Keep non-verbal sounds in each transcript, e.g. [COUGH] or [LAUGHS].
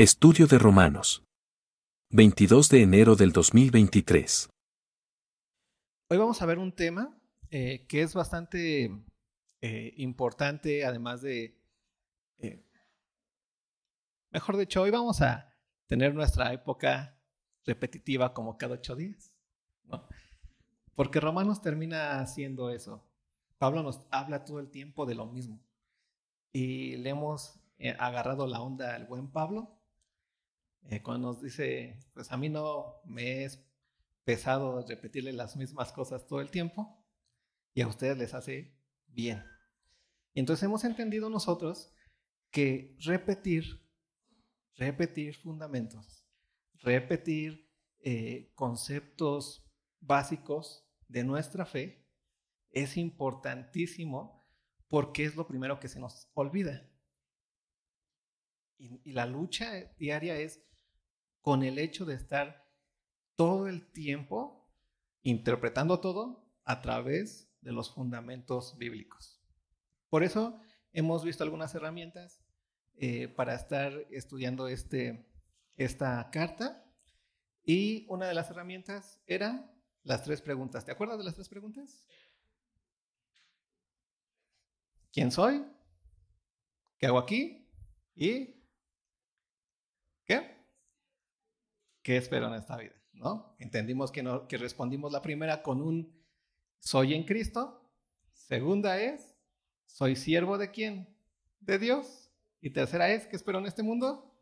Estudio de Romanos. 22 de enero del 2023. Hoy vamos a ver un tema eh, que es bastante eh, importante, además de... eh, mejor dicho, hoy vamos a tener nuestra época repetitiva como cada ocho días. Porque Romanos termina haciendo eso. Pablo nos habla todo el tiempo de lo mismo. Y le hemos eh, agarrado la onda al buen Pablo eh, cuando nos dice, pues a mí no me es pesado repetirle las mismas cosas todo el tiempo y a ustedes les hace bien. Entonces hemos entendido nosotros que repetir, repetir fundamentos, repetir eh, conceptos básicos de nuestra fe es importantísimo porque es lo primero que se nos olvida. Y la lucha diaria es con el hecho de estar todo el tiempo interpretando todo a través de los fundamentos bíblicos. Por eso hemos visto algunas herramientas eh, para estar estudiando este, esta carta y una de las herramientas era las tres preguntas. ¿Te acuerdas de las tres preguntas? ¿Quién soy? ¿Qué hago aquí? ¿Y qué? ¿Qué espero en esta vida? ¿No? Entendimos que, no, que respondimos la primera con un soy en Cristo. Segunda es, soy siervo de quién? De Dios. Y tercera es, ¿qué espero en este mundo?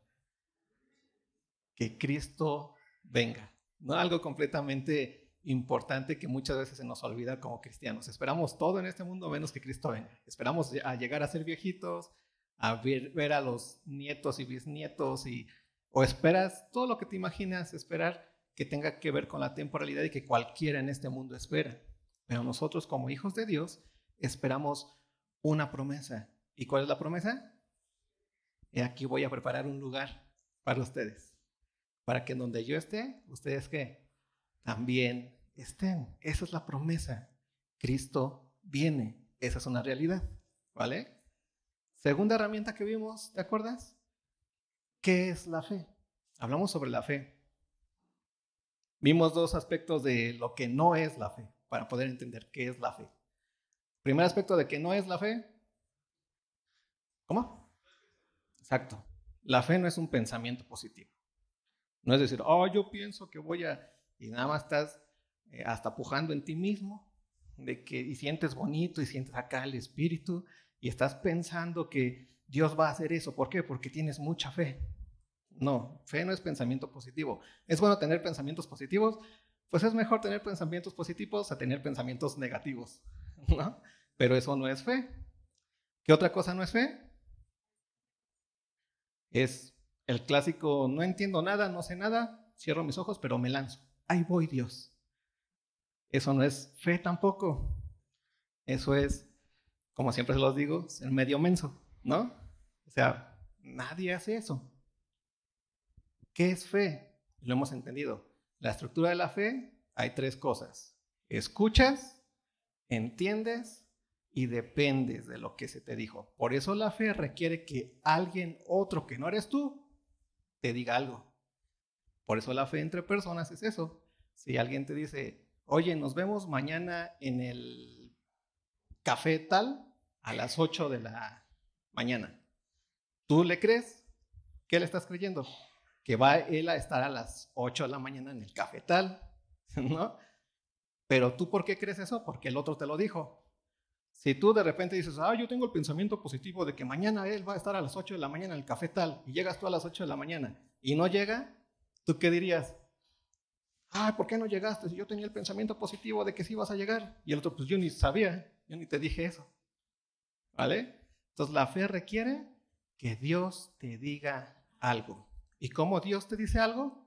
Que Cristo venga. ¿No? Algo completamente importante que muchas veces se nos olvida como cristianos. Esperamos todo en este mundo menos que Cristo venga. Esperamos a llegar a ser viejitos, a ver, ver a los nietos y bisnietos y o esperas todo lo que te imaginas esperar que tenga que ver con la temporalidad y que cualquiera en este mundo espera. Pero nosotros como hijos de Dios esperamos una promesa. ¿Y cuál es la promesa? Y aquí voy a preparar un lugar para ustedes. Para que donde yo esté, ustedes que también estén. Esa es la promesa. Cristo viene. Esa es una realidad. ¿Vale? Segunda herramienta que vimos, ¿te acuerdas? ¿Qué es la fe? Hablamos sobre la fe. Vimos dos aspectos de lo que no es la fe para poder entender qué es la fe. Primer aspecto de que no es la fe. ¿Cómo? Exacto. La fe no es un pensamiento positivo. No es decir, oh, yo pienso que voy a... Y nada más estás eh, hasta pujando en ti mismo, de que, y sientes bonito y sientes acá el espíritu, y estás pensando que Dios va a hacer eso. ¿Por qué? Porque tienes mucha fe. No, fe no es pensamiento positivo. ¿Es bueno tener pensamientos positivos? Pues es mejor tener pensamientos positivos a tener pensamientos negativos, [LAUGHS] ¿no? Pero eso no es fe. ¿Qué otra cosa no es fe? Es el clásico, no entiendo nada, no sé nada, cierro mis ojos, pero me lanzo. Ahí voy Dios. Eso no es fe tampoco. Eso es, como siempre se los digo, ser medio menso, ¿no? O sea, nadie hace eso. ¿Qué es fe? Lo hemos entendido. La estructura de la fe hay tres cosas. Escuchas, entiendes y dependes de lo que se te dijo. Por eso la fe requiere que alguien otro que no eres tú te diga algo. Por eso la fe entre personas es eso. Si alguien te dice, oye, nos vemos mañana en el café tal a las 8 de la mañana. ¿Tú le crees? ¿Qué le estás creyendo? Que va él a estar a las 8 de la mañana en el café tal, [LAUGHS] ¿no? Pero tú, ¿por qué crees eso? Porque el otro te lo dijo. Si tú de repente dices, ah, yo tengo el pensamiento positivo de que mañana él va a estar a las 8 de la mañana en el café tal, y llegas tú a las 8 de la mañana y no llega, ¿tú qué dirías? Ah, ¿por qué no llegaste? Yo tenía el pensamiento positivo de que sí ibas a llegar. Y el otro, pues yo ni sabía, yo ni te dije eso. ¿Vale? Entonces la fe requiere que Dios te diga algo. ¿Y cómo Dios te dice algo?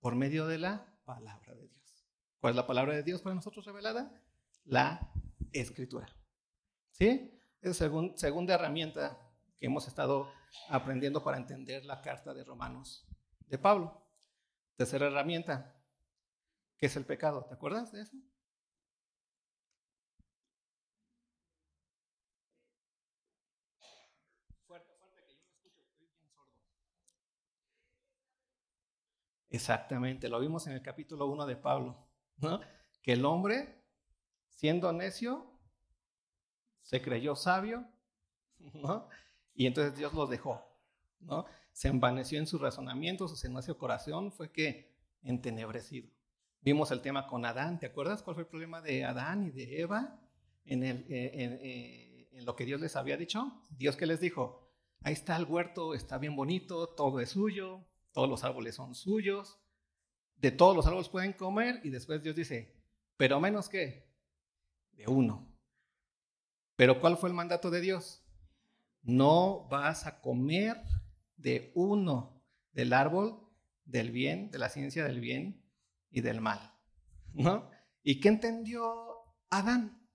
Por medio de la palabra de Dios. ¿Cuál es la palabra de Dios para nosotros revelada? La escritura. ¿Sí? Es segun, segunda herramienta que hemos estado aprendiendo para entender la carta de Romanos de Pablo. Tercera herramienta, ¿qué es el pecado? ¿Te acuerdas de eso? Fuerte, fuerte, que yo no escucho, estoy bien sordo. Exactamente, lo vimos en el capítulo 1 de Pablo, ¿no? Que el hombre, siendo necio, se creyó sabio, ¿no? Y entonces Dios los dejó, ¿no? Se envaneció en sus razonamientos, su necio corazón fue que entenebrecido. Vimos el tema con Adán, ¿te acuerdas cuál fue el problema de Adán y de Eva en, el, eh, eh, en lo que Dios les había dicho? Dios que les dijo, ahí está el huerto, está bien bonito, todo es suyo, todos los árboles son suyos, de todos los árboles pueden comer y después Dios dice, pero menos que de uno. Pero ¿cuál fue el mandato de Dios? No vas a comer de uno del árbol del bien, de la ciencia del bien y del mal. ¿No? ¿Y qué entendió Adán?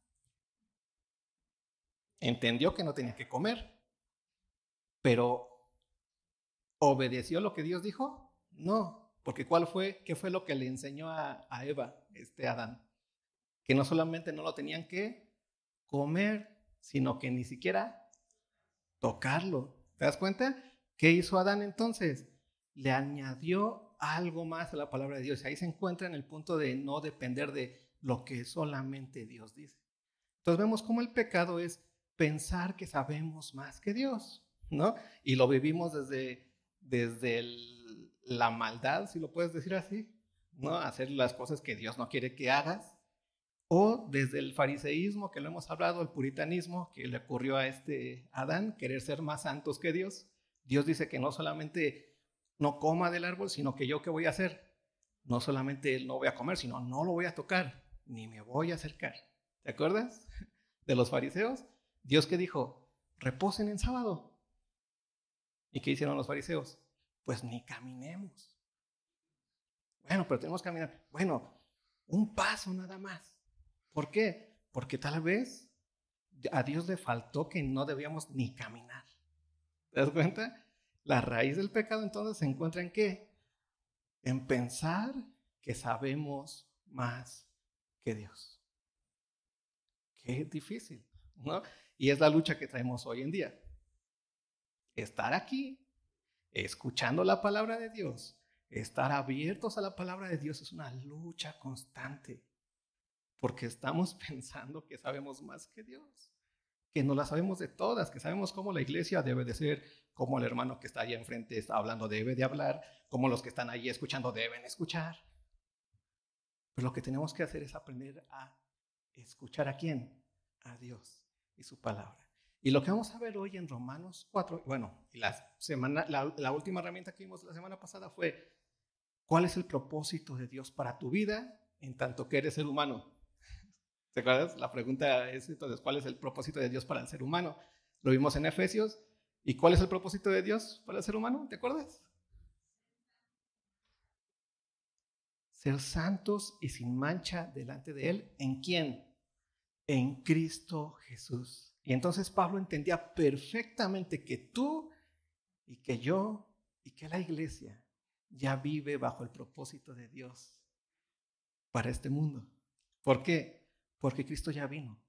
Entendió que no tenía que comer, pero ¿Obedeció lo que Dios dijo? No, porque ¿cuál fue, qué fue lo que le enseñó a, Eva, este Adán? Que no solamente no lo tenían que comer, sino que ni siquiera tocarlo. ¿Te das cuenta? ¿Qué hizo Adán entonces? Le añadió algo más a la palabra de Dios. Ahí se encuentra en el punto de no depender de lo que solamente Dios dice. Entonces vemos cómo el pecado es pensar que sabemos más que Dios, ¿no? Y lo vivimos desde desde la maldad, si lo puedes decir así, ¿no? Hacer las cosas que Dios no quiere que hagas, o desde el fariseísmo, que lo hemos hablado, el puritanismo, que le ocurrió a este Adán, querer ser más santos que Dios. Dios dice que no solamente no coma del árbol, sino que yo qué voy a hacer. No solamente no voy a comer, sino no lo voy a tocar, ni me voy a acercar. ¿Te acuerdas [LAUGHS] de los fariseos? Dios que dijo, reposen en sábado, ¿Y qué hicieron los fariseos? Pues ni caminemos. Bueno, pero tenemos que caminar. Bueno, un paso nada más. ¿Por qué? Porque tal vez a Dios le faltó que no debíamos ni caminar. ¿Te das cuenta? La raíz del pecado entonces se encuentra en qué? En pensar que sabemos más que Dios. Qué difícil, ¿no? Y es la lucha que traemos hoy en día estar aquí, escuchando la palabra de Dios, estar abiertos a la palabra de Dios es una lucha constante, porque estamos [LAUGHS] pensando que sabemos más que Dios, que no la sabemos de todas, que sabemos cómo la iglesia debe de ser, cómo el hermano que está allá enfrente está hablando debe de hablar, cómo los que están allí escuchando deben escuchar. Pero lo que tenemos que hacer es aprender a escuchar a quién, a Dios y su palabra. Y lo que vamos a ver hoy en Romanos 4, bueno, la, semana, la, última herramienta que vimos la semana pasada fue, ¿cuál es el propósito de Dios para tu vida en tanto que eres ser humano? [LAUGHS] ¿Te acuerdas? La pregunta es entonces, ¿cuál es el propósito de Dios para el ser humano? Lo vimos en Efesios. ¿Y cuál es el propósito de Dios para el ser humano? ¿Te acuerdas? Ser santos y sin mancha delante de Él. ¿En quién? En Cristo Jesús. Y entonces Pablo entendía perfectamente que tú y que yo y que la iglesia ya vive bajo el propósito de Dios para este mundo. ¿Por qué? Porque Cristo ya vino.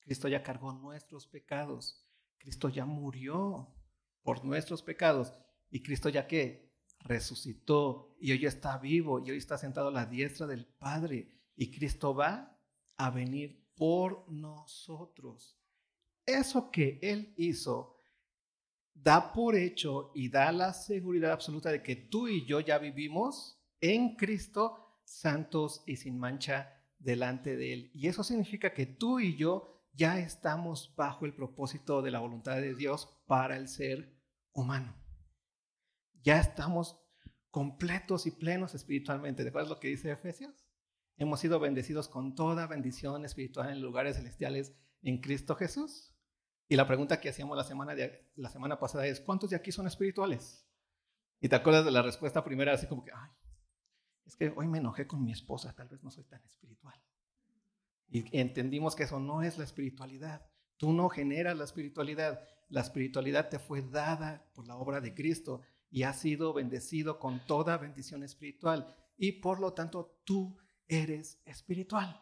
Cristo ya cargó nuestros pecados. Cristo ya murió por nuestros pecados. Y Cristo ya que resucitó y hoy está vivo y hoy está sentado a la diestra del Padre. Y Cristo va a venir por nosotros eso que Él hizo da por hecho y da la seguridad absoluta de que tú y yo ya vivimos en Cristo santos y sin mancha delante de Él. Y eso significa que tú y yo ya estamos bajo el propósito de la voluntad de Dios para el ser humano. Ya estamos completos y plenos espiritualmente. ¿De acuerdo lo que dice Efesios? Hemos sido bendecidos con toda bendición espiritual en lugares celestiales en Cristo Jesús. Y la pregunta que hacíamos la semana, de, la semana pasada es, ¿cuántos de aquí son espirituales? Y te acuerdas de la respuesta primera, así como que, ay, es que hoy me enojé con mi esposa, tal vez no soy tan espiritual. Y entendimos que eso no es la espiritualidad. Tú no generas la espiritualidad. La espiritualidad te fue dada por la obra de Cristo y has sido bendecido con toda bendición espiritual. Y por lo tanto, tú eres espiritual.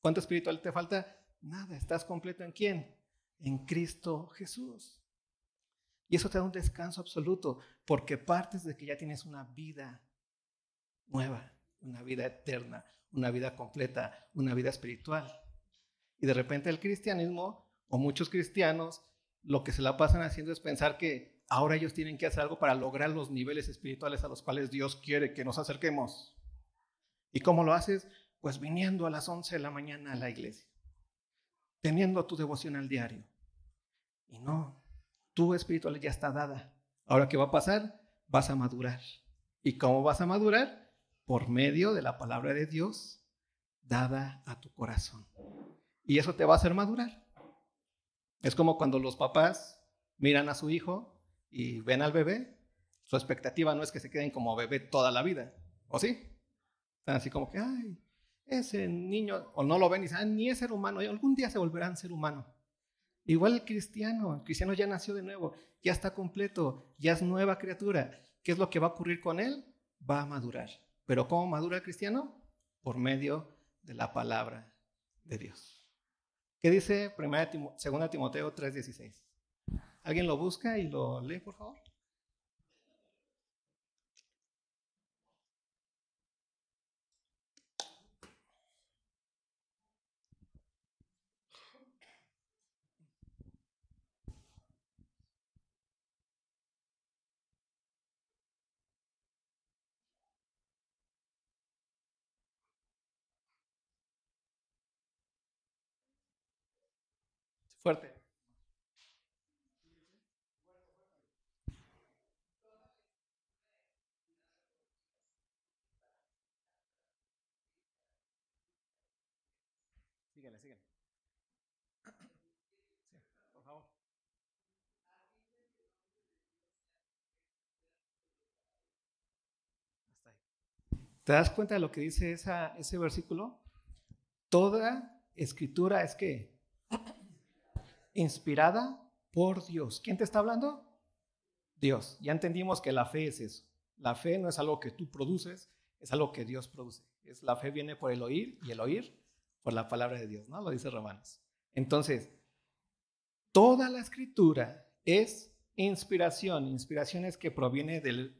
¿Cuánto espiritual te falta? Nada, estás completo en quién? En Cristo Jesús. Y eso te da un descanso absoluto, porque partes de que ya tienes una vida nueva, una vida eterna, una vida completa, una vida espiritual. Y de repente el cristianismo, o muchos cristianos, lo que se la pasan haciendo es pensar que ahora ellos tienen que hacer algo para lograr los niveles espirituales a los cuales Dios quiere que nos acerquemos. ¿Y cómo lo haces? Pues viniendo a las 11 de la mañana a la iglesia, teniendo tu devoción al diario. Y no, tu espiritual ya está dada. Ahora, ¿qué va a pasar? Vas a madurar. ¿Y cómo vas a madurar? Por medio de la palabra de Dios dada a tu corazón. Y eso te va a hacer madurar. Es como cuando los papás miran a su hijo y ven al bebé, su expectativa no es que se queden como bebé toda la vida, ¿o sí? Están así como que, ay, ese niño, o no lo ven y dicen, ah, ni es ser humano, y algún día se volverán ser humano. Igual el cristiano, el cristiano ya nació de nuevo, ya está completo, ya es nueva criatura. ¿Qué es lo que va a ocurrir con él? Va a madurar. ¿Pero cómo madura el cristiano? Por medio de la palabra de Dios. ¿Qué dice 2 Timoteo 3:16? ¿Alguien lo busca y lo lee, por favor? Fuerte. Síguele, síguele. Sí, por favor. Hasta ahí. ¿Te das cuenta de lo que dice esa, ese versículo? Toda escritura es que inspirada por Dios. ¿Quién te está hablando? Dios. Ya entendimos que la fe es eso. La fe no es algo que tú produces, es algo que Dios produce. Es, la fe viene por el oír y el oír por la palabra de Dios, ¿no? Lo dice Romanos. Entonces, toda la escritura es inspiración. Inspiración es que proviene del,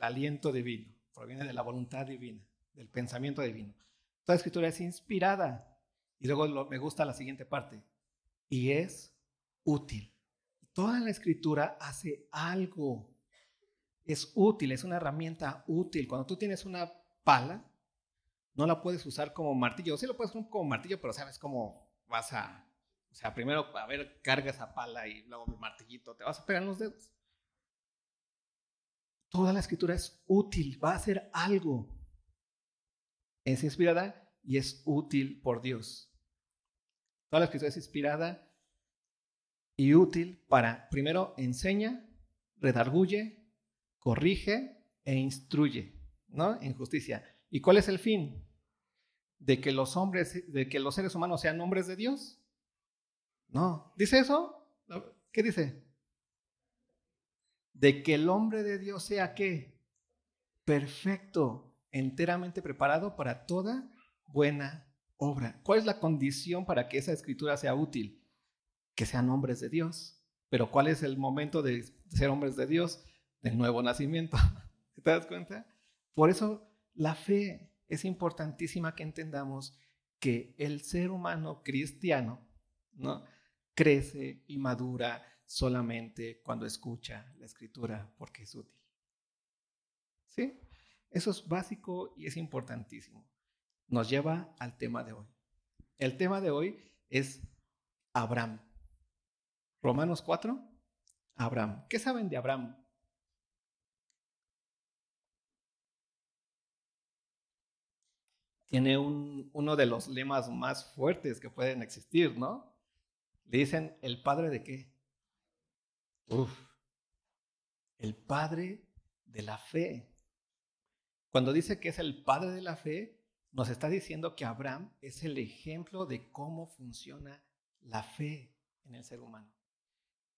aliento divino, proviene de la voluntad divina, del pensamiento divino. Toda escritura es inspirada. Y luego me gusta la siguiente parte y es útil. Toda la escritura hace algo. Es útil, es una herramienta útil. Cuando tú tienes una pala, no la puedes usar como martillo. Sí lo puedes usar como martillo, pero sabes cómo vas a... O sea, primero, a ver, carga esa pala y luego el martillito, te vas a pegar en los dedos. Toda la escritura es útil, va a hacer algo. Es inspirada y es útil por Dios. Toda la escritura es inspirada y útil para, primero, enseña, redarguye, corrige e instruye, ¿no? En justicia. ¿Y cuál es el fin? De que los hombres, de que los seres humanos sean hombres de Dios. No. ¿Dice eso? ¿Qué dice? De que el hombre de Dios sea qué? Perfecto, enteramente preparado para toda buena ¿Cuál es la condición para que esa escritura sea útil? Que sean hombres de Dios. Pero ¿cuál es el momento de ser hombres de Dios? Del nuevo nacimiento. [LAUGHS] ¿Te das cuenta? Por eso la fe es importantísima que entendamos que el ser humano cristiano ¿no? crece y madura solamente cuando escucha la escritura porque es útil. ¿Sí? Eso es básico y es importantísimo nos lleva al tema de hoy. El tema de hoy es Abraham. Romanos 4, Abraham. ¿Qué saben de Abraham? Tiene uno de los lemas más fuertes que pueden existir, ¿no? Le dicen, ¿el padre de qué? Uf, el padre de la fe. Cuando dice que es el padre de la fe, nos está diciendo que Abraham es el ejemplo de cómo funciona la fe en el ser humano.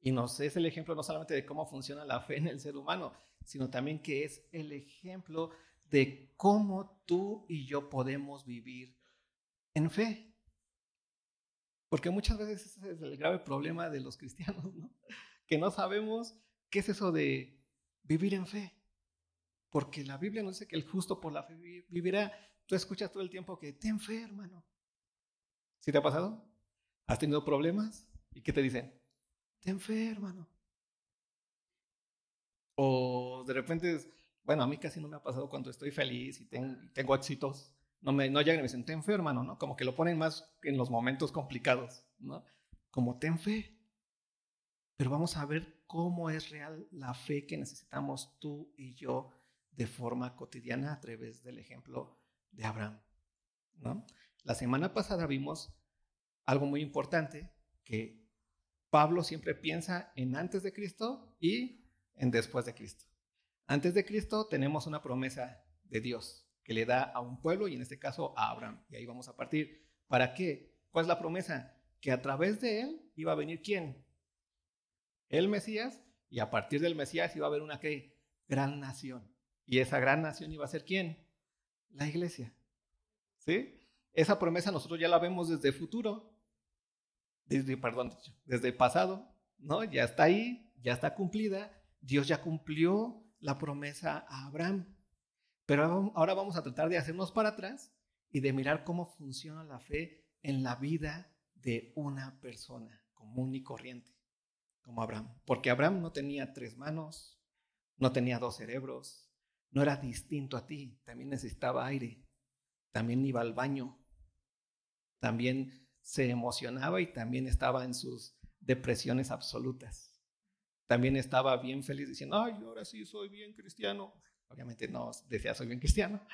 Y nos es el ejemplo no solamente de cómo funciona la fe en el ser humano, sino también que es el ejemplo de cómo tú y yo podemos vivir en fe. Porque muchas veces ese es el grave problema de los cristianos, ¿no? que no sabemos qué es eso de vivir en fe. Porque la Biblia nos dice que el justo por la fe vivirá. Tú escuchas todo el tiempo que ten fe, hermano. ¿Sí te ha pasado? ¿Has tenido problemas? ¿Y qué te dicen? Ten fe, hermano. O de repente, bueno, a mí casi no me ha pasado cuando estoy feliz y tengo, éxitos. No, me, no llegan y me dicen, ten fe, hermano, ¿no? Como que lo ponen más en los momentos complicados, ¿no? Como ten fe. Pero vamos a ver cómo es real la fe que necesitamos tú y yo de forma cotidiana a través del ejemplo de Abraham. ¿no? La semana pasada vimos algo muy importante, que Pablo siempre piensa en antes de Cristo y en después de Cristo. Antes de Cristo tenemos una promesa de Dios que le da a un pueblo y en este caso a Abraham. Y ahí vamos a partir. ¿Para qué? ¿Cuál es la promesa? Que a través de él iba a venir quién? el Mesías, y a partir del Mesías iba a haber una ¿qué? gran nación. Y esa gran nación iba a ser quién? La iglesia. ¿Sí? Esa promesa nosotros ya la vemos desde futuro, perdón, desde el pasado, ¿no? Ya está ahí, ya está cumplida. Dios ya cumplió la promesa a Abraham. Pero ahora vamos a tratar de hacernos para atrás y de mirar cómo funciona la fe en la vida de una persona común y corriente como Abraham. Porque Abraham no tenía tres manos, no tenía dos cerebros, no era distinto a ti, también necesitaba aire, también iba al baño, también se emocionaba y también estaba en sus depresiones absolutas. También estaba bien feliz diciendo, ay, ahora sí soy bien cristiano. Obviamente no decía soy bien cristiano.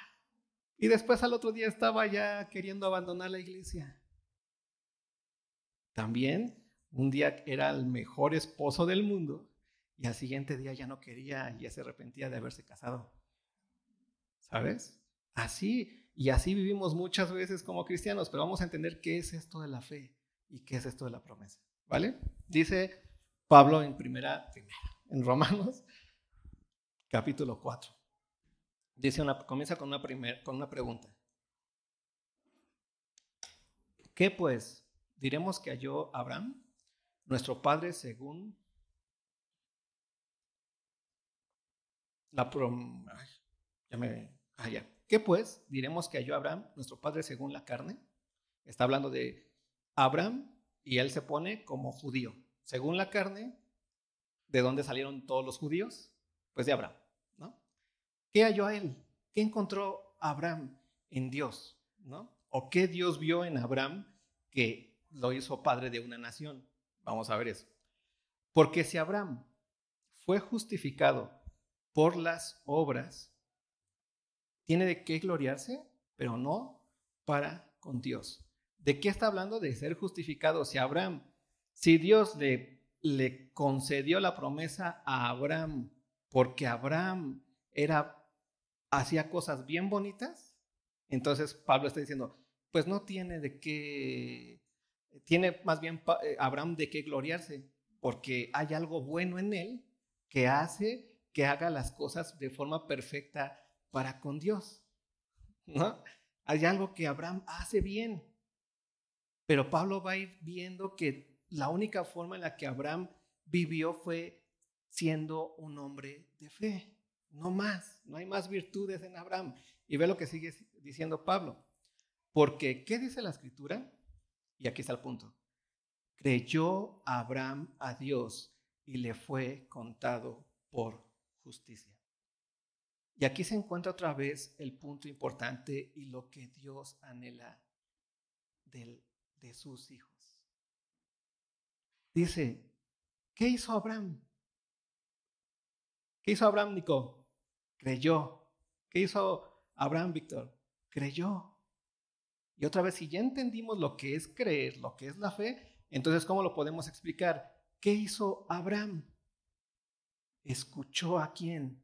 Y después al otro día estaba ya queriendo abandonar la iglesia. También un día era el mejor esposo del mundo y al siguiente día ya no quería y ya se arrepentía de haberse casado. ¿Sabes? Así, y así vivimos muchas veces como cristianos, pero vamos a entender qué es esto de la fe y qué es esto de la promesa. ¿Vale? Dice Pablo en primera, en Romanos, capítulo 4. Dice una, comienza con una, con una pregunta. ¿Qué pues? ¿Diremos que halló Abraham? Nuestro Padre según la prom... ya me... Ah, ¿Qué pues? Diremos que halló Abraham, nuestro Padre según la carne. Está hablando de Abraham y él se pone como judío. Según la carne, ¿de dónde salieron todos los judíos? Pues de Abraham, ¿no? ¿Qué halló a él? ¿Qué encontró Abraham en Dios? ¿no? ¿O qué Dios vio en Abraham que lo hizo padre de una nación? Vamos a ver eso. Porque si Abraham fue justificado por las obras, tiene de qué gloriarse, pero no para con Dios. ¿De qué está hablando? De ser justificado. Si Abraham, si Dios le, concedió la promesa a Abraham, porque Abraham era, hacía cosas bien bonitas, entonces Pablo está diciendo, pues no tiene de qué tiene más bien eh, Abraham de qué gloriarse, porque hay algo bueno en él que hace que haga las cosas de forma perfecta para con Dios. ¿no? Hay algo que Abraham hace bien. Pero Pablo va a ir viendo que la única forma en la que Abraham vivió fue siendo un hombre de fe. No más, no hay más virtudes en Abraham. Y ve lo que sigue diciendo Pablo. Porque, ¿qué dice la escritura? Y aquí está el punto. Creyó Abraham a Dios y le fue contado por justicia. Y aquí se encuentra otra vez el punto importante y lo que Dios anhela de, sus hijos. Dice, ¿qué hizo Abraham? ¿Qué hizo Abraham, Nico? Creyó. ¿Qué hizo Abraham, Víctor? Creyó. Y otra vez, si ya entendimos lo que es creer, lo que es la fe, entonces, ¿cómo lo podemos explicar? ¿Qué hizo Abraham? Escuchó a quién?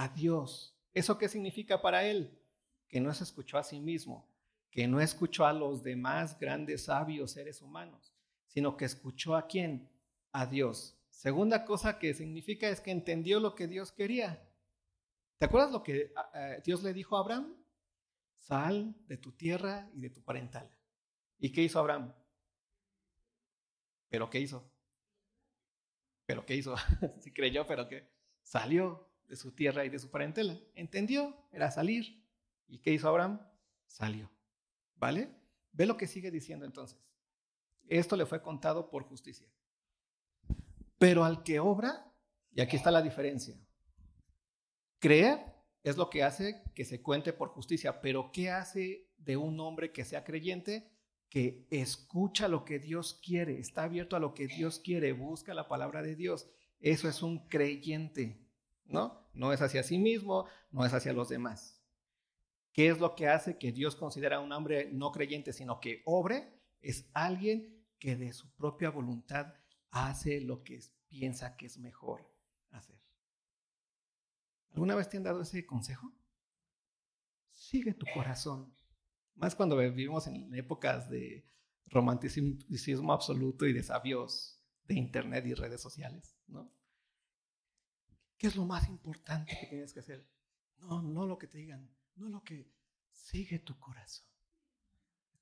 A Dios. ¿Eso qué significa para él? Que no se escuchó a sí mismo, que no escuchó a los demás grandes sabios seres humanos, sino que escuchó a quién? A Dios. Segunda cosa que significa es que entendió lo que Dios quería. ¿Te acuerdas lo que ah, ah, Dios le dijo a Abraham? Sal de tu tierra y de tu parental. ¿Y qué hizo Abraham? ¿Pero qué hizo? pero ¿qué hizo? [LAUGHS] sí creyó, pero que salió de su tierra y de su parentela. Entendió, era salir. ¿Y qué hizo Abraham? Salió. ¿Vale? Ve lo que sigue diciendo entonces. Esto le fue contado por justicia. Pero al que obra, y aquí está la diferencia, creer es lo que hace que se cuente por justicia, pero ¿qué hace de un hombre que sea creyente? Que escucha lo que Dios quiere, está abierto a lo que Dios quiere, busca la palabra de Dios. Eso es un creyente, ¿no? No es hacia sí mismo, no es hacia los demás. ¿Qué es lo que hace que Dios considera a un hombre no creyente, sino que obre? Es alguien que de su propia voluntad hace lo que piensa que es mejor hacer. ¿Alguna vez te han dado ese consejo? Sigue tu corazón. Más cuando vivimos en épocas de romanticismo absoluto y de sabios de internet y redes sociales, ¿no? ¿Qué es lo más importante que tienes que hacer? No, no lo que te digan, no lo que sigue tu corazón.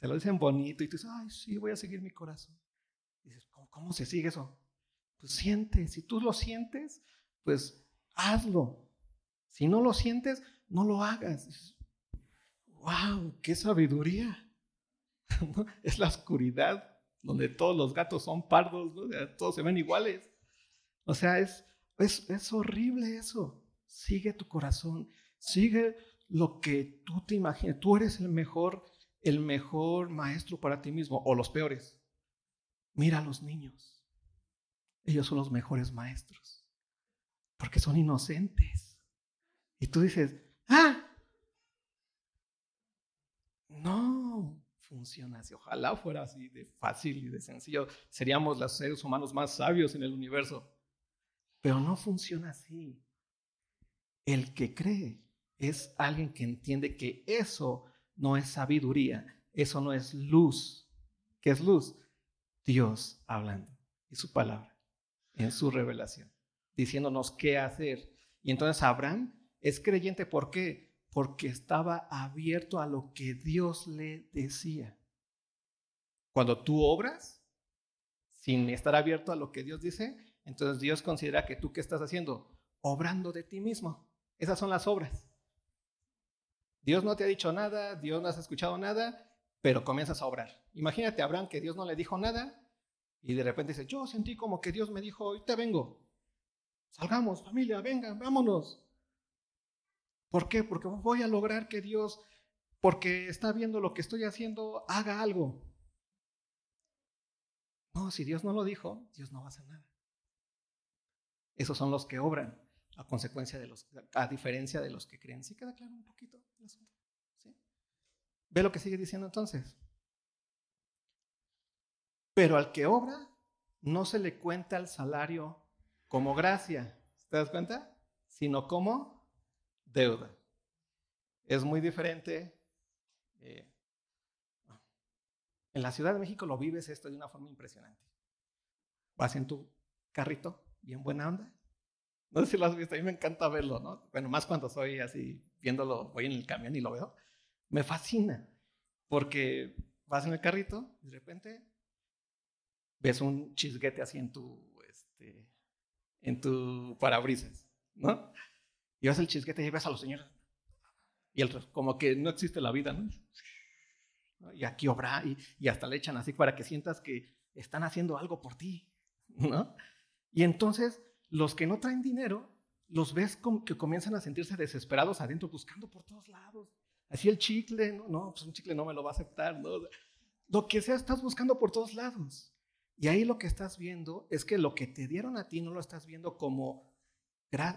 Te lo dicen bonito y tú dices, ay, sí, voy a seguir mi corazón. dices, ¿cómo, ¿cómo se sigue eso? Pues siente, si tú lo sientes, pues hazlo. Si no lo sientes, no lo hagas. ¡Wow! ¡Qué sabiduría! [LAUGHS] es la oscuridad donde todos los gatos son pardos, todos se ven iguales. O sea, es, es, es horrible eso. Sigue tu corazón, sigue lo que tú te imaginas. Tú eres el mejor, el mejor maestro para ti mismo, o los peores. Mira a los niños. Ellos son los mejores maestros, porque son inocentes. Y tú dices, ah, no funciona así. Ojalá fuera así de fácil y de sencillo. Seríamos los seres humanos más sabios en el universo. Pero no funciona así. El que cree es alguien que entiende que eso no es sabiduría, eso no es luz. ¿Qué es luz? Dios hablando y su palabra en su revelación, diciéndonos qué hacer. Y entonces Abraham es creyente, ¿por qué? Porque estaba abierto a lo que Dios le decía. Cuando tú obras sin estar abierto a lo que Dios dice, entonces Dios considera que tú qué estás haciendo? Obrando de ti mismo. Esas son las obras. Dios no te ha dicho nada, Dios no has escuchado nada, pero comienzas a obrar. Imagínate a Abraham que Dios no le dijo nada y de repente dice, yo sentí como que Dios me dijo, te vengo. Salgamos, familia, vengan, vámonos. ¿Por qué? Porque voy a lograr que Dios, porque está viendo lo que estoy haciendo, haga algo. No, si Dios no lo dijo, Dios no va a hacer nada. Esos son los que obran a consecuencia de los, a diferencia de los que creen. ¿Sí queda claro un poquito el asunto? ¿Sí? Ve lo que sigue diciendo entonces. Pero al que obra, no se le cuenta el salario como gracia. ¿Te das cuenta? Sino como deuda. Es muy diferente. Eh, en la Ciudad de México lo vives esto de una forma impresionante. Vas en tu carrito, bien buena onda. No sé si lo has visto, a mí me encanta verlo, ¿no? Bueno, más cuando soy así, viéndolo, voy en el camión y lo veo. Me fascina, porque vas en el carrito y de repente ves un chisguete así en tu, este, en tu parabrisas, ¿no? Y vas el chisquete y ves a los señores. Y el, como que no existe la vida, ¿no? Y aquí obra y, y, hasta le echan así para que sientas que están haciendo algo por ti, ¿no? Y entonces los que no traen dinero, los ves como que comienzan a sentirse desesperados adentro, buscando por todos lados. Así el chicle, no, no, pues un chicle no me lo va a aceptar, ¿no? Lo que sea, estás buscando por todos lados. Y ahí lo que estás viendo es que lo que te dieron a ti no lo estás viendo como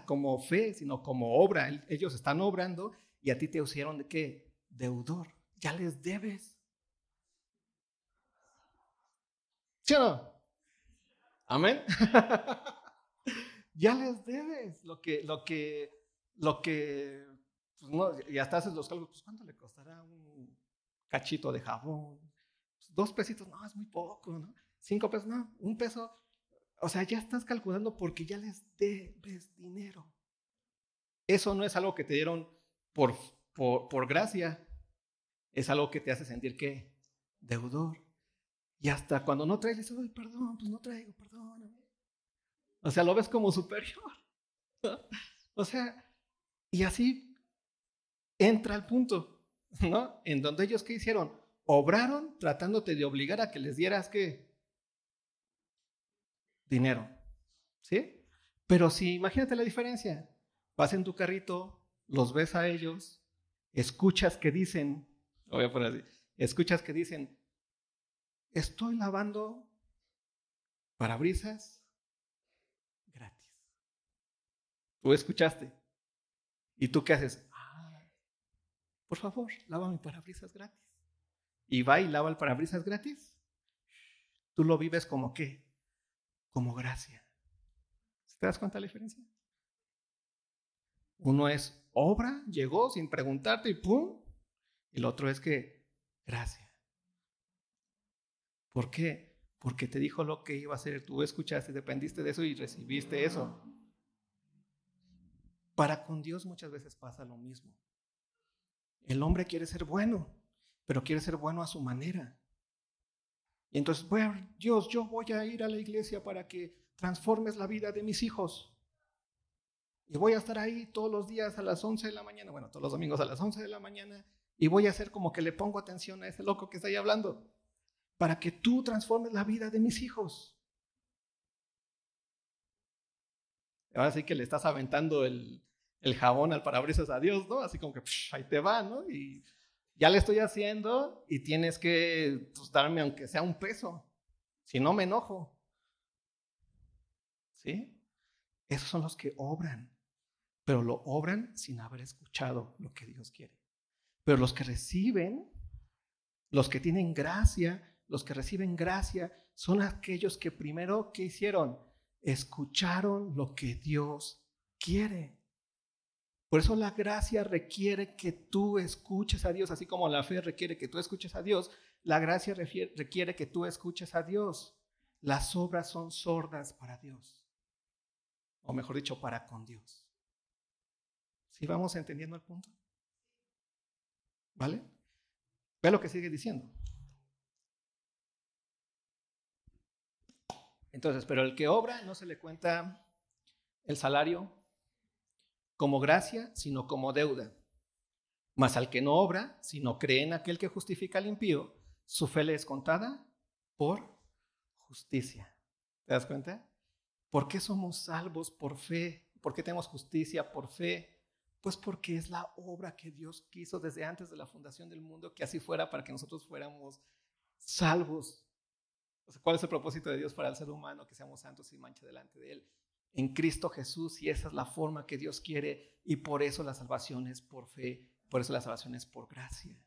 como fe, sino como obra. Ellos están obrando y a ti te hicieron de qué? Deudor. Ya les debes. ¿Sí o no? Amén. [LAUGHS] ya les debes lo que, lo que, lo que, pues no, y hasta haces los cálculos, pues ¿cuánto le costará un cachito de jabón? Pues, dos pesitos, no, es muy poco, ¿no? Cinco pesos, no, un peso, o sea, ya estás calculando porque ya les debes dinero. Eso no es algo que te dieron por, por, gracia. Es algo que te hace sentir que deudor. Y hasta cuando no traes, dices, perdón, pues no traigo, perdóname. O sea, lo ves como superior. [LAUGHS] O sea, y así entra el punto, ¿no? En donde ellos qué hicieron? Obraron tratándote de obligar a que les dieras qué? Dinero. ¿Sí? Pero si, imagínate la diferencia. Vas en tu carrito, los ves a ellos, escuchas que dicen, voy a poner así, escuchas que dicen, estoy lavando parabrisas gratis. Tú escuchaste. ¿Y tú qué haces? Ah, por favor, lava mi parabrisas gratis. Y va y lava el parabrisas gratis. Tú lo vives como qué? Como gracia. ¿Te das cuenta de la diferencia? Uno es obra, llegó sin preguntarte y ¡pum! Y el otro es que, gracia. ¿Por qué? Porque te dijo lo que iba a hacer, tú escuchaste, dependiste de eso y recibiste eso. Para con Dios muchas veces pasa lo mismo. El hombre quiere ser bueno, pero quiere ser bueno a su manera. Y entonces, bueno, Dios, yo voy a ir a la iglesia para que transformes la vida de mis hijos. Y voy a estar ahí todos los días a las 11 de la mañana, bueno, todos los domingos a las 11 de la mañana, y voy a hacer como que le pongo atención a ese loco que está ahí hablando, para que tú transformes la vida de mis hijos. Ahora sí que le estás aventando el, jabón al parabrisas a Dios, ¿no? Así como que ahí te va, ¿no? Y ya le estoy haciendo y tienes que pues, darme aunque sea un peso, si no me enojo. ¿Sí? Esos son los que obran pero lo obran sin haber escuchado lo que Dios quiere. Pero los que reciben, los que tienen gracia, los que reciben gracia, son aquellos que primero, ¿qué hicieron? Escucharon lo que Dios quiere. Por eso la gracia requiere que tú escuches a Dios, así como la fe requiere que tú escuches a Dios, la gracia requiere que tú escuches a Dios. Las obras son sordas para Dios, o mejor dicho, para con Dios. ¿Sí vamos entendiendo el punto? ¿Vale? Ve lo que sigue diciendo. Entonces, pero el que obra no se le cuenta el salario como gracia, sino como deuda. Mas al que no obra, sino cree en aquel que justifica al impío, su fe le es contada por justicia. ¿Te das cuenta? ¿Por qué somos salvos por fe? ¿Por qué tenemos justicia por fe? Pues porque es la obra que Dios quiso desde antes de la fundación del mundo, que así fuera para que nosotros fuéramos salvos. ¿Cuál es el propósito de Dios para el ser humano? Que seamos santos y mancha delante de Él. En Cristo Jesús, y esa es la forma que Dios quiere, y por eso la salvación es por fe, por eso la salvación es por gracia.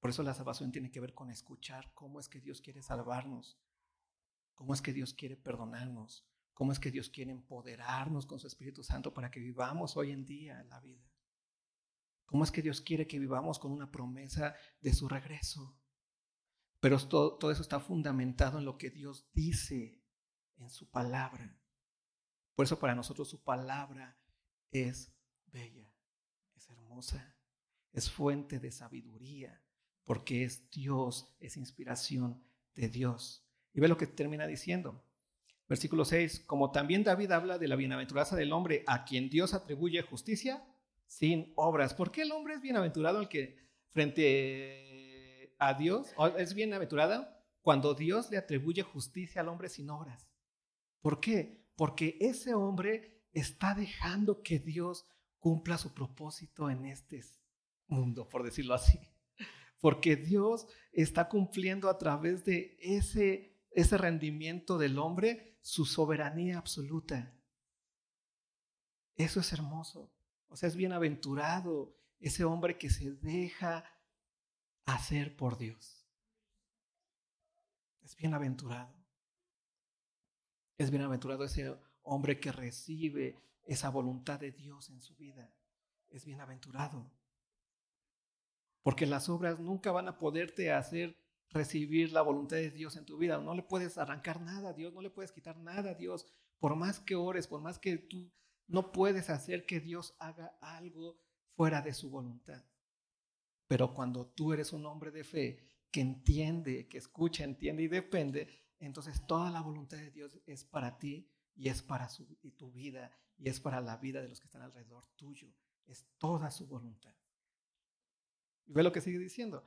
Por eso la salvación tiene que ver con escuchar cómo es que Dios quiere salvarnos, cómo es que Dios quiere perdonarnos, cómo es que Dios quiere empoderarnos con su Espíritu Santo para que vivamos hoy en día la vida. ¿Cómo es que Dios quiere que vivamos con una promesa de su regreso? Pero todo, eso está fundamentado en lo que Dios dice en su palabra. Por eso para nosotros su palabra es bella, es hermosa, es fuente de sabiduría, porque es Dios, es inspiración de Dios. Y ve lo que termina diciendo. Versículo 6, como también David habla de la bienaventuranza del hombre a quien Dios atribuye justicia sin obras. ¿Por qué el hombre es bienaventurado el que frente a Dios es bienaventurado cuando Dios le atribuye justicia al hombre sin obras? ¿Por qué? Porque ese hombre está dejando que Dios cumpla su propósito en este mundo, por decirlo así. Porque Dios está cumpliendo a través de ese, ese rendimiento del hombre su soberanía absoluta. Eso es hermoso. O sea, es bienaventurado ese hombre que se deja hacer por Dios. Es bienaventurado. Es bienaventurado ese hombre que recibe esa voluntad de Dios en su vida. Es bienaventurado. Porque las obras nunca van a poderte hacer recibir la voluntad de Dios en tu vida. No le puedes arrancar nada a Dios, no le puedes quitar nada a Dios. Por más que ores, por más que tú no puedes hacer que Dios haga algo fuera de su voluntad. Pero cuando tú eres un hombre de fe que entiende, que escucha, entiende y depende, entonces toda la voluntad de Dios es para ti y es para su, y tu vida y es para la vida de los que están alrededor tuyo. Es toda su voluntad. Y ve lo que sigue diciendo.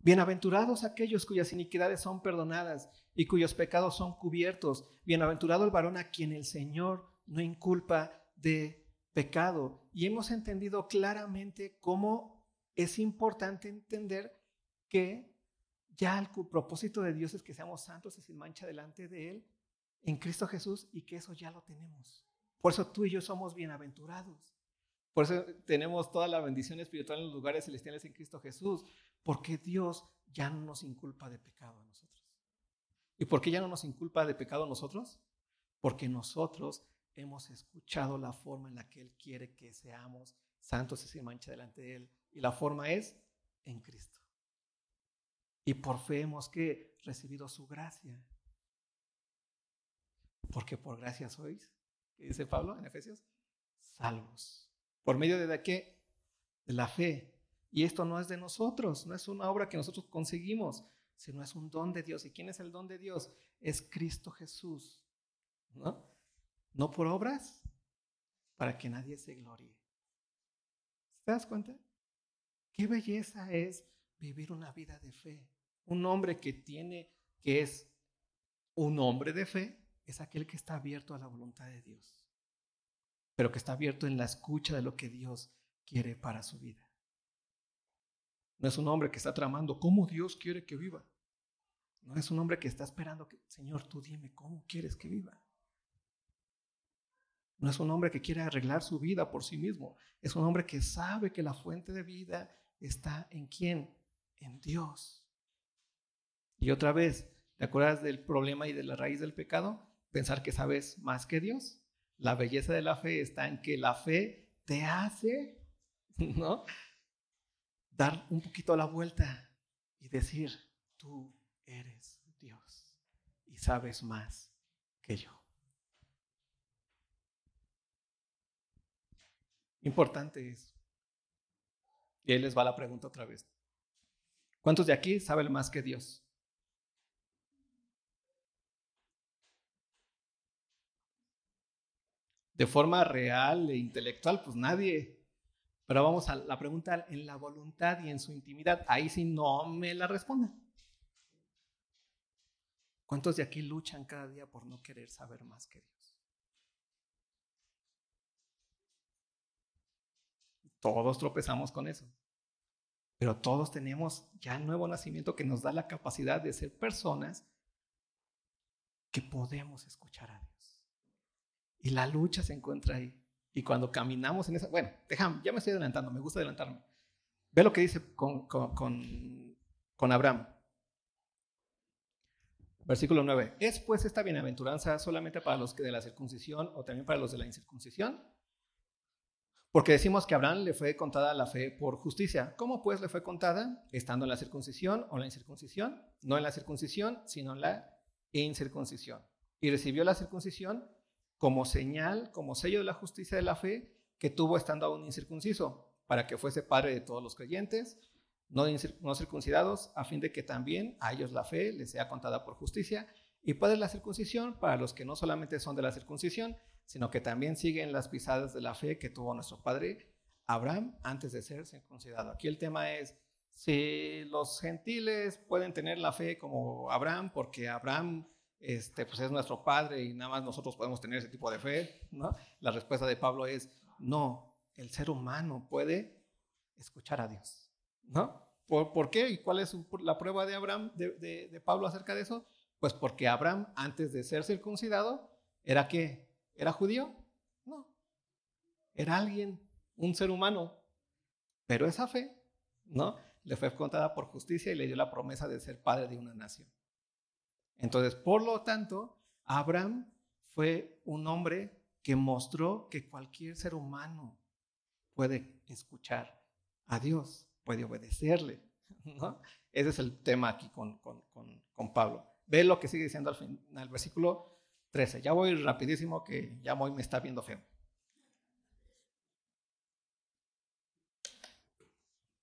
Bienaventurados aquellos cuyas iniquidades son perdonadas y cuyos pecados son cubiertos. Bienaventurado el varón a quien el Señor no inculpa de pecado. Y hemos entendido claramente cómo es importante entender que ya el propósito de Dios es que seamos santos y sin mancha delante de Él en Cristo Jesús y que eso ya lo tenemos. Por eso tú y yo somos bienaventurados. Por eso tenemos toda la bendición espiritual en los lugares celestiales en Cristo Jesús, porque Dios ya no nos inculpa de pecado a nosotros. ¿Y por qué ya no nos inculpa de pecado a nosotros? Porque nosotros hemos escuchado la forma en la que Él quiere que seamos santos y sin mancha delante de Él. Y la forma es en Cristo. Y por fe hemos que recibido su gracia. Porque por gracia sois, ¿qué dice Pablo en Efesios? Salvos. ¿Por medio de qué? De la fe. Y esto no es de nosotros, no es una obra que nosotros conseguimos, sino es un don de Dios. ¿Y quién es el don de Dios? Es Cristo Jesús. ¿No? No por obras, para que nadie se gloríe. ¿Te das cuenta? Qué belleza es vivir una vida de fe. Un hombre que tiene, que es un hombre de fe, es aquel que está abierto a la voluntad de Dios, pero que está abierto en la escucha de lo que Dios quiere para su vida. No es un hombre que está tramando cómo Dios quiere que viva. No es un hombre que está esperando que, Señor, tú dime cómo quieres que viva. No es un hombre que quiere arreglar su vida por sí mismo. Es un hombre que sabe que la fuente de vida está en quién? En Dios. Y otra vez, ¿te acuerdas del problema y de la raíz del pecado? Pensar que sabes más que Dios. La belleza de la fe está en que la fe te hace, [LAUGHS] ¿no? Dar un poquito la vuelta y decir, tú eres Dios y sabes más que yo. Importante es. Y ahí les va la pregunta otra vez. ¿Cuántos de aquí saben más que Dios? de forma real e intelectual, pues nadie. Pero vamos a la pregunta en la voluntad y en su intimidad. Ahí sí no me la responden. ¿Cuántos de aquí luchan cada día por no querer saber más que Dios? Todos tropezamos con eso. Pero todos tenemos ya el nuevo nacimiento que nos da la capacidad de ser personas que podemos escuchar a Dios. Y la lucha se encuentra ahí. Y cuando caminamos en esa... Bueno, déjame, ya me estoy adelantando, me gusta adelantarme. Ve lo que dice con, con, con, Abraham. Versículo 9. ¿Es pues esta bienaventuranza solamente para los que de la circuncisión o también para los de la incircuncisión? Porque decimos que Abraham le fue contada la fe por justicia. ¿Cómo pues le fue contada? Estando en la circuncisión o la incircuncisión. No en la circuncisión, sino en la incircuncisión. Y recibió la circuncisión como señal, como sello de la justicia de la fe que tuvo estando aún incircunciso, para que fuese padre de todos los creyentes, no, no circuncidados, a fin de que también a ellos la fe les sea contada por justicia, y padre de la circuncisión para los que no solamente son de la circuncisión, sino que también siguen las pisadas de la fe que tuvo nuestro padre Abraham antes de ser circuncidado. Aquí el tema es si los gentiles pueden tener la fe como Abraham, porque Abraham este, pues es nuestro Padre y nada más nosotros podemos tener ese tipo de fe. La respuesta de Pablo es, no, el ser humano puede escuchar a Dios, ¿no? ¿Por, qué? ¿Y cuál es la prueba de Abraham, de, de, Pablo acerca de eso? Pues porque Abraham, antes de ser circuncidado, ¿era qué? ¿Era judío? No. Era alguien, un ser humano. Pero esa fe, ¿no? Le fue contada por justicia y le dio la promesa de ser padre de una nación. Entonces, por lo tanto, Abraham fue un hombre que mostró que cualquier ser humano puede escuchar a Dios, puede obedecerle. [LAUGHS] ¿no? Ese es el tema aquí con, con, Pablo. Ve lo que sigue diciendo al final, versículo 13. Ya voy rapidísimo que ya Moy me está viendo feo.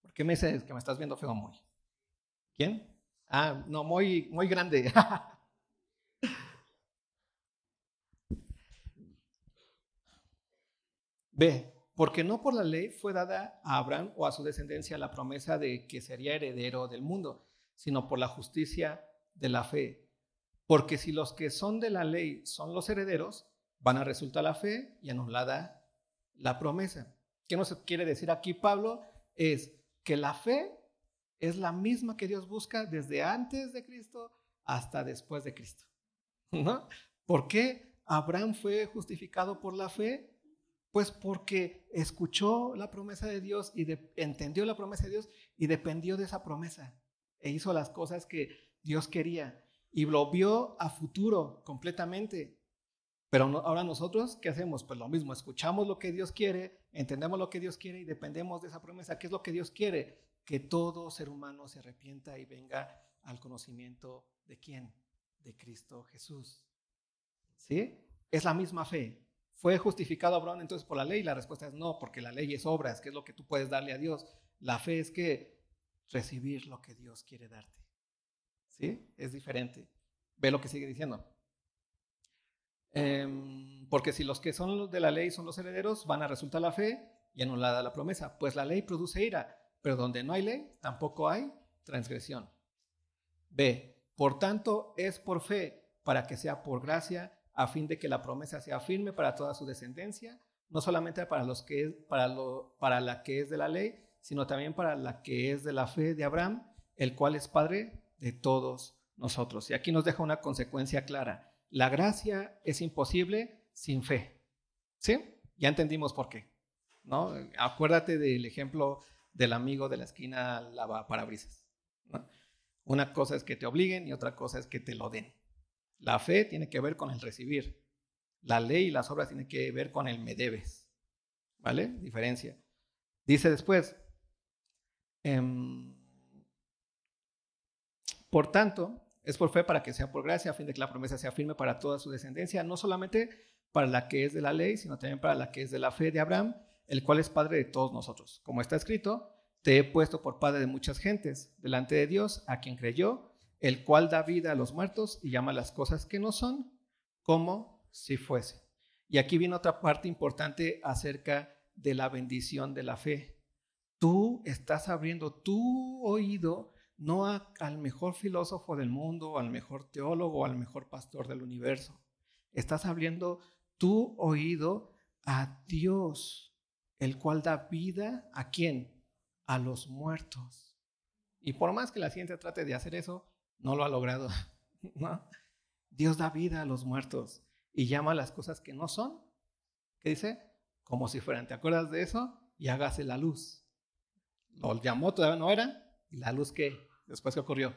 ¿Por qué me dices que me estás viendo feo, Moy? ¿Quién? Ah, no, muy, muy grande. [LAUGHS] Ve, porque no por la ley fue dada a Abraham o a su descendencia la promesa de que sería heredero del mundo, sino por la justicia de la fe. Porque si los que son de la ley son los herederos, van a resultar la fe y anulada la promesa. ¿Qué nos quiere decir aquí Pablo? Es que la fe es la misma que Dios busca desde antes de Cristo hasta después de Cristo. ¿No? ¿Por qué Abraham fue justificado por la fe? Pues porque escuchó la promesa de Dios y entendió la promesa de Dios y dependió de esa promesa e hizo las cosas que Dios quería y lo vio a futuro completamente. Pero ahora nosotros, ¿qué hacemos? Pues lo mismo, escuchamos lo que Dios quiere, entendemos lo que Dios quiere y dependemos de esa promesa. ¿Qué es lo que Dios quiere? Que todo ser humano se arrepienta y venga al conocimiento de quién? De Cristo Jesús. ¿Sí? Es la misma fe. ¿Fue justificado Abraham entonces por la ley? La respuesta es no, porque la ley es obras, que es lo que tú puedes darle a Dios. La fe es que recibir lo que Dios quiere darte. Es diferente. Ve lo que sigue diciendo. Em, porque si los que son de la ley son los herederos, van a resultar la fe y anulada la promesa. Pues la ley produce ira, pero donde no hay ley, tampoco hay transgresión. B. Por tanto, es por fe, para que sea por gracia a fin de que la promesa sea firme para toda su descendencia, no solamente para, los que es, para, lo, para la que es de la ley, sino también para la que es de la fe de Abraham, el cual es Padre de todos nosotros. Y aquí nos deja una consecuencia clara. La gracia es imposible sin fe. ¿Sí? Ya entendimos por qué. ¿no? Acuérdate del ejemplo del amigo de la esquina lava parabrisas. ¿no? Una cosa es que te obliguen y otra cosa es que te lo den. La fe tiene que ver con el recibir. La ley y las obras tienen que ver con el me debes. ¿Vale? Diferencia. Dice después, em, por tanto, es por fe para que sea por gracia, a fin de que la promesa sea firme para toda su descendencia, no solamente para la que es de la ley, sino también para la que es de la fe de Abraham, el cual es padre de todos nosotros. Como está escrito, te he puesto por padre de muchas gentes, delante de Dios, a quien creyó el cual da vida a los muertos y llama las cosas que no son como si fuese. Y aquí viene otra parte importante acerca de la bendición de la fe. Tú estás abriendo tu oído no al mejor filósofo del mundo, al mejor teólogo, al mejor pastor del universo. Estás abriendo tu oído a Dios, el cual da vida a quién? A los muertos. Y por más que la ciencia trate de hacer eso, no lo ha logrado. [LAUGHS] Dios da vida a los muertos y llama a las cosas que no son. ¿Qué dice? Como si fueran. ¿Te acuerdas de eso? Y hágase la luz. Lo llamó, todavía no era. ¿Y la luz qué? Después, ¿qué ocurrió?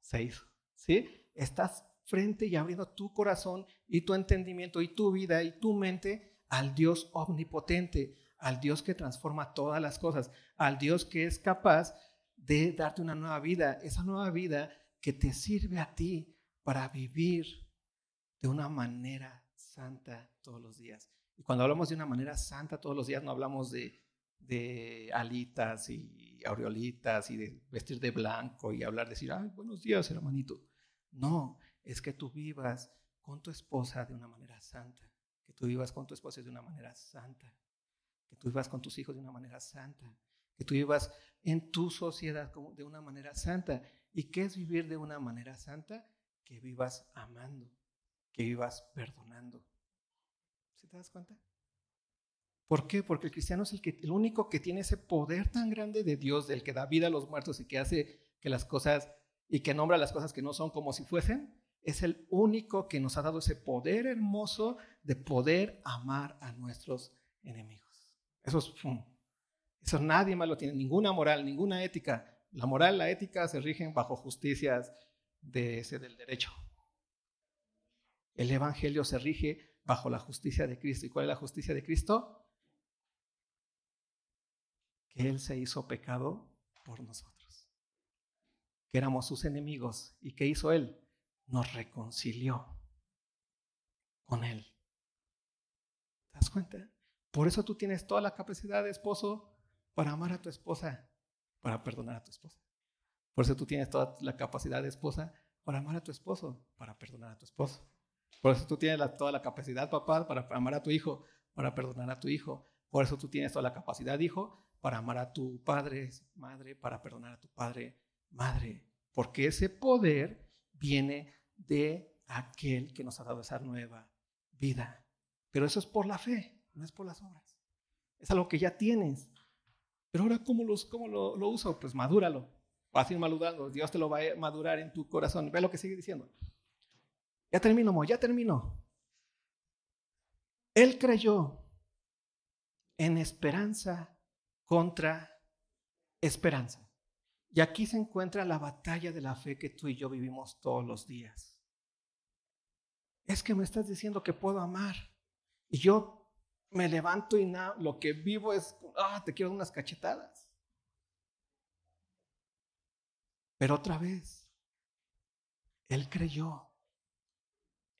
Se hizo. ¿Sí? Estás frente y abriendo tu corazón y tu entendimiento y tu vida y tu mente al Dios omnipotente, al Dios que transforma todas las cosas, al Dios que es capaz de darte una nueva vida. Esa nueva vida que te sirve a ti para vivir de una manera santa todos los días. Y cuando hablamos de una manera santa todos los días, no hablamos de, de alitas y aureolitas y de vestir de blanco y hablar, decir, ay, buenos días, hermanito. No, es que tú vivas con tu esposa de una manera santa, que tú vivas con tu esposa de una manera santa, que tú vivas con tus hijos de una manera santa, que tú vivas en tu sociedad de una manera santa. ¿Y qué es vivir de una manera santa? Que vivas amando, que vivas perdonando. ¿Se te das cuenta? ¿Por qué? Porque el cristiano es el, que, el único que tiene ese poder tan grande de Dios, del que da vida a los muertos y que hace que las cosas y que nombra las cosas que no son como si fuesen. Es el único que nos ha dado ese poder hermoso de poder amar a nuestros enemigos. Eso es, eso nadie más lo tiene, ninguna moral, ninguna ética la moral, la ética se rigen bajo justicias de ese del derecho. El Evangelio se rige bajo la justicia de Cristo. ¿Y cuál es la justicia de Cristo? Que Él se hizo pecado por nosotros. Que éramos sus enemigos. ¿Y qué hizo Él? Nos reconcilió con Él. ¿Te das cuenta? Por eso tú tienes toda la capacidad de esposo para amar a tu esposa para perdonar a tu esposa. Por eso tú tienes toda la capacidad de esposa para amar a tu esposo, para perdonar a tu esposo. Por eso tú tienes toda la capacidad, papá, para amar a tu hijo, para perdonar a tu hijo. Por eso tú tienes toda la capacidad, hijo, para amar a tu padre, madre, para perdonar a tu padre, madre. Porque ese poder viene de aquel que nos ha dado esa nueva vida. Pero eso es por la fe, no es por las obras. Es algo que ya tienes. Pero ahora, ¿cómo, cómo lo, lo uso? Pues madúralo. Vas a ir madurando. Dios te lo va a madurar en tu corazón. Ve lo que sigue diciendo. Ya termino, Mo, ya termino. Él creyó en esperanza contra esperanza. Y aquí se encuentra la batalla de la fe que tú y yo vivimos todos los días. Es que me estás diciendo que puedo amar. Y yo me levanto y lo que vivo es, ah, te quiero unas cachetadas. Pero otra vez, él creyó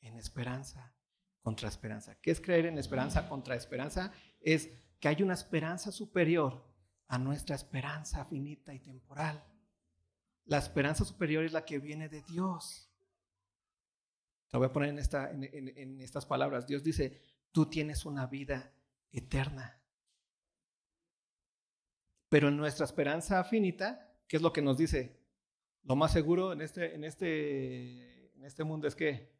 en esperanza contra esperanza. ¿Qué es creer en esperanza contra esperanza? Es que hay una esperanza superior a nuestra esperanza finita y temporal. La esperanza superior es la que viene de Dios. Te voy a poner en, esta, en, estas palabras. Dios dice, tú tienes una vida eterna. Pero en nuestra esperanza finita, ¿qué es lo que nos dice? Lo más seguro en este, este, este mundo es que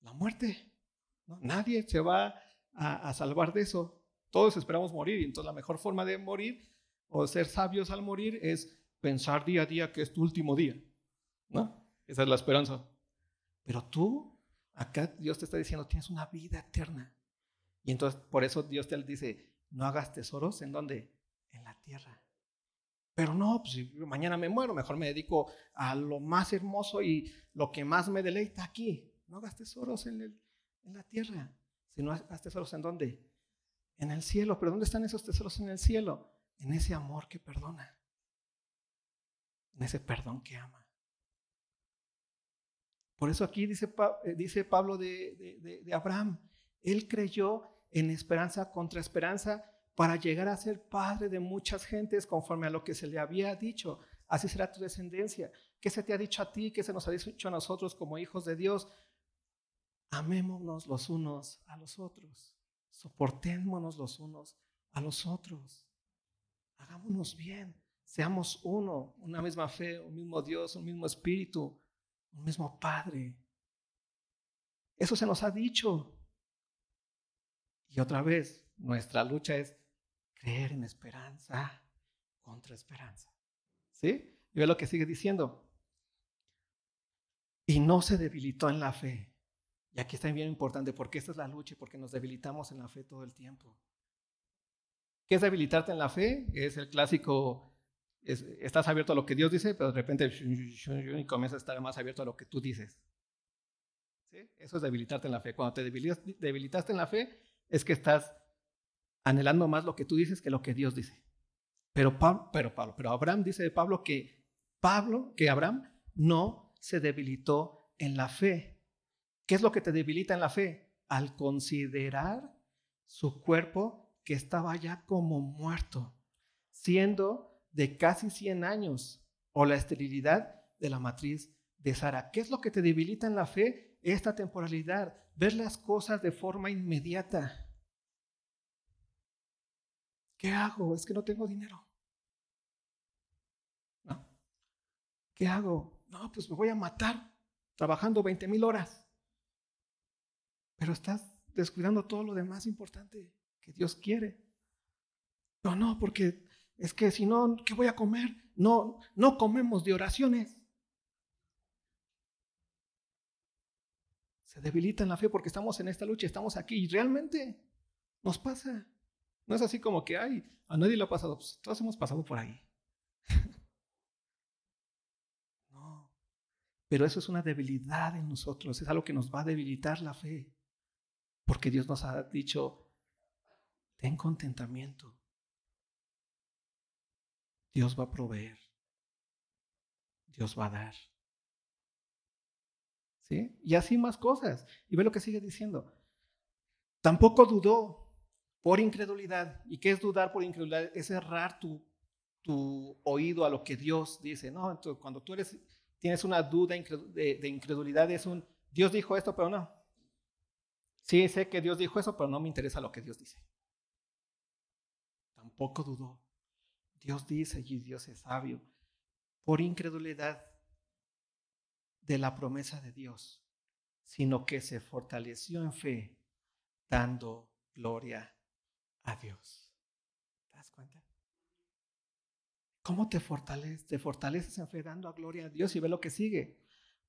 la muerte. Nadie se va a, salvar de eso. Todos esperamos morir y entonces la mejor forma de morir o ser sabios al morir es pensar día a día que es tu último día. ¿no? Esa es la esperanza. Pero tú, acá Dios te está diciendo, tienes una vida eterna. Y entonces por eso Dios te dice, no hagas tesoros en dónde? En la tierra. Pero no, pues si mañana me muero, mejor me dedico a lo más hermoso y lo que más me deleita aquí. No hagas tesoros en, en la tierra, sino hagas tesoros en dónde? En el cielo. Pero ¿dónde están esos tesoros en el cielo? En ese amor que perdona. En ese perdón que ama. Por eso aquí dice, eh, dice Pablo de, de Abraham, él creyó en esperanza contra esperanza para llegar a ser padre de muchas gentes conforme a lo que se le había dicho. Así será tu descendencia. ¿Qué se te ha dicho a ti? ¿Qué se nos ha dicho a nosotros como hijos de Dios? Amémonos los unos a los otros. Soportémonos los unos a los otros. Hagámonos bien. Seamos uno, una misma fe, un mismo Dios, un mismo Espíritu, un mismo Padre. Eso se nos ha dicho. Y otra vez, nuestra lucha es creer en esperanza contra esperanza. ¿Sí? Y ve lo que sigue diciendo. Y no se debilitó en la fe. Y aquí está bien importante porque esta es la lucha y porque nos debilitamos en la fe todo el tiempo. ¿Qué es debilitarte en la fe? Es el clásico, estás abierto a lo que Dios dice, pero de repente y comienzas a estar más abierto a lo que tú dices. ¿Sí? Eso es debilitarte en la fe. Cuando te debilitaste en la fe, es que estás anhelando más lo que tú dices que lo que Dios dice. Pero, Pablo, pero, Pablo, pero Abraham dice de Pablo que Pablo, que Abraham no se debilitó en la fe, ¿Qué es lo que te debilita en la fe? Al considerar su cuerpo que estaba ya como muerto, siendo de casi 100 años, o la esterilidad de la matriz de Sara. ¿Qué es lo que te debilita en la fe? Esta temporalidad, ver las cosas de forma inmediata. ¿Qué hago? Es que no tengo dinero. ¿Qué hago? No, pues me voy a matar trabajando 20 mil horas. Pero estás descuidando todo lo demás importante que Dios quiere. No, no, porque es que si no, ¿qué voy a comer? No, no comemos de oraciones. Se debilita en la fe porque estamos en esta lucha, estamos aquí y realmente nos pasa. No es así como que, ay, a nadie le ha pasado, pues, todos hemos pasado por ahí. [LAUGHS] no, pero eso es una debilidad en nosotros, es algo que nos va a debilitar la fe. Porque Dios nos ha dicho, ten contentamiento. Dios va a proveer. Dios va a dar. ¿Sí? Y así más cosas. Y ve lo que sigue diciendo. Tampoco dudó por incredulidad. ¿Y qué es dudar por incredulidad? Es cerrar tu, tu oído a lo que Dios dice. No, entonces, cuando tú eres, tienes una duda de incredulidad, es un, Dios dijo esto, pero no. Sí, sé que Dios dijo eso, pero no me interesa lo que Dios dice. tampoco dudó. Dios dice y Dios es sabio. Por incredulidad de la promesa de Dios, sino que se fortaleció en fe, dando gloria a Dios. ¿Te das cuenta? ¿Cómo te fortaleces? Te fortaleces en fe dando gloria a Dios y ve lo que sigue.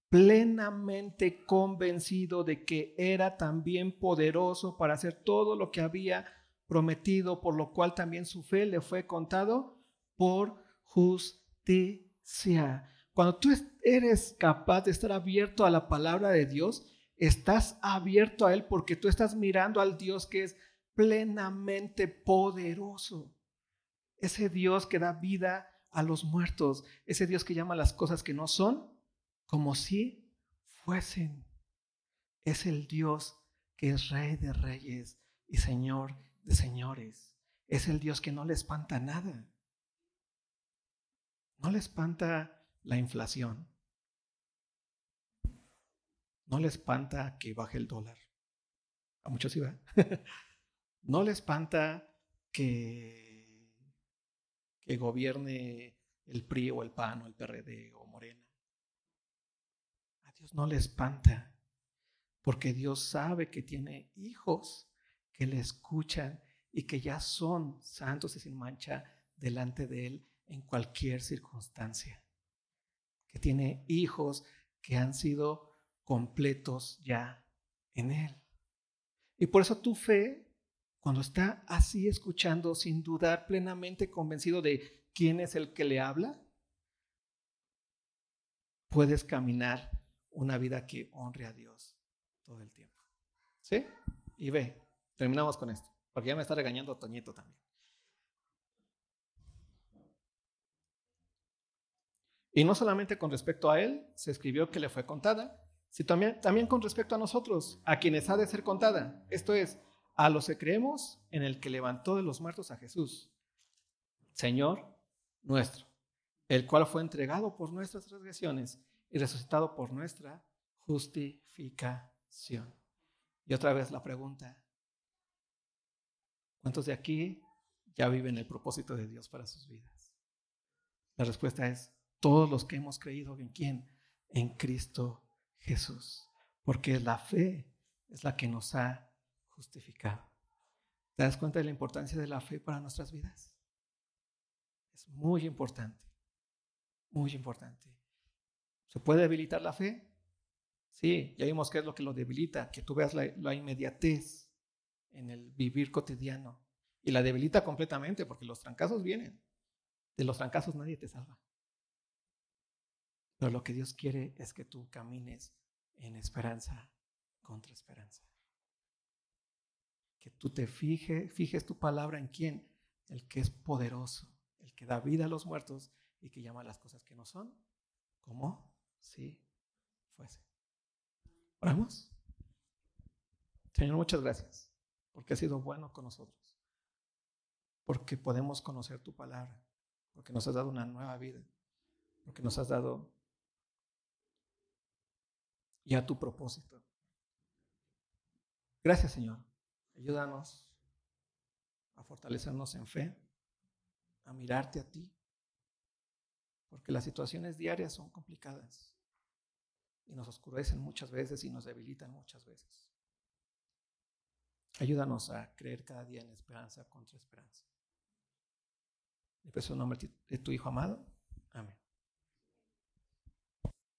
Plenamente convencido de que era también poderoso para hacer todo lo que había prometido, por lo cual también su fe le fue contado por justicia. Cuando tú eres capaz de estar abierto a la palabra de Dios, estás abierto a Él porque tú estás mirando al Dios que es plenamente poderoso. Ese Dios que da vida a los muertos, ese Dios que llama las cosas que no son como si fuesen. Es el Dios que es Rey de reyes y Señor de señores. Es el Dios que no le espanta nada. No le espanta la inflación. No le espanta que baje el dólar. A muchos sí va. [LAUGHS] no le espanta que, que gobierne el PRI o el PAN o el PRD o Morena. Dios no le espanta, porque Dios sabe que tiene hijos que le escuchan y que ya son santos y sin mancha delante de Él en cualquier circunstancia. Que tiene hijos que han sido completos ya en Él. Y por eso tu fe, cuando está así escuchando, sin dudar, plenamente convencido de quién es el que le habla, puedes caminar una vida que honre a Dios todo el tiempo. ¿Sí? Y ve, terminamos con esto, porque ya me está regañando Toñito también. Y no solamente con respecto a él se escribió que le fue contada, sino también, también con respecto a nosotros, a quienes ha de ser contada. Esto es, a los que creemos en el que levantó de los muertos a Jesús, Señor nuestro, el cual fue entregado por nuestras transgresiones y resucitado por nuestra justificación. Y otra vez la pregunta, ¿cuántos de aquí ya viven el propósito de Dios para sus vidas? La respuesta es todos los que hemos creído en quién? En Cristo Jesús. Porque la fe es la que nos ha justificado. ¿Te das cuenta de la importancia de la fe para nuestras vidas? Es muy importante, muy importante. ¿Se puede debilitar la fe? Sí, ya vimos qué es lo que lo debilita, que tú veas la, inmediatez en el vivir cotidiano. Y la debilita completamente porque los trancazos vienen. De los trancazos nadie te salva. Pero lo que Dios quiere es que tú camines en esperanza contra esperanza. Que tú te fijes, fijes tu palabra en quién, el que es poderoso, el que da vida a los muertos y que llama las cosas que no son, como si fuese. Oramos. Señor, muchas gracias, porque has sido bueno con nosotros, porque podemos conocer tu palabra, porque nos has dado una nueva vida, porque nos has dado y a tu propósito. Gracias Señor. Ayúdanos a fortalecernos en fe, a mirarte a ti, porque las situaciones diarias son complicadas y nos oscurecen muchas veces y nos debilitan muchas veces. Ayúdanos a creer cada día en esperanza contra esperanza. En nombre de tu Hijo amado.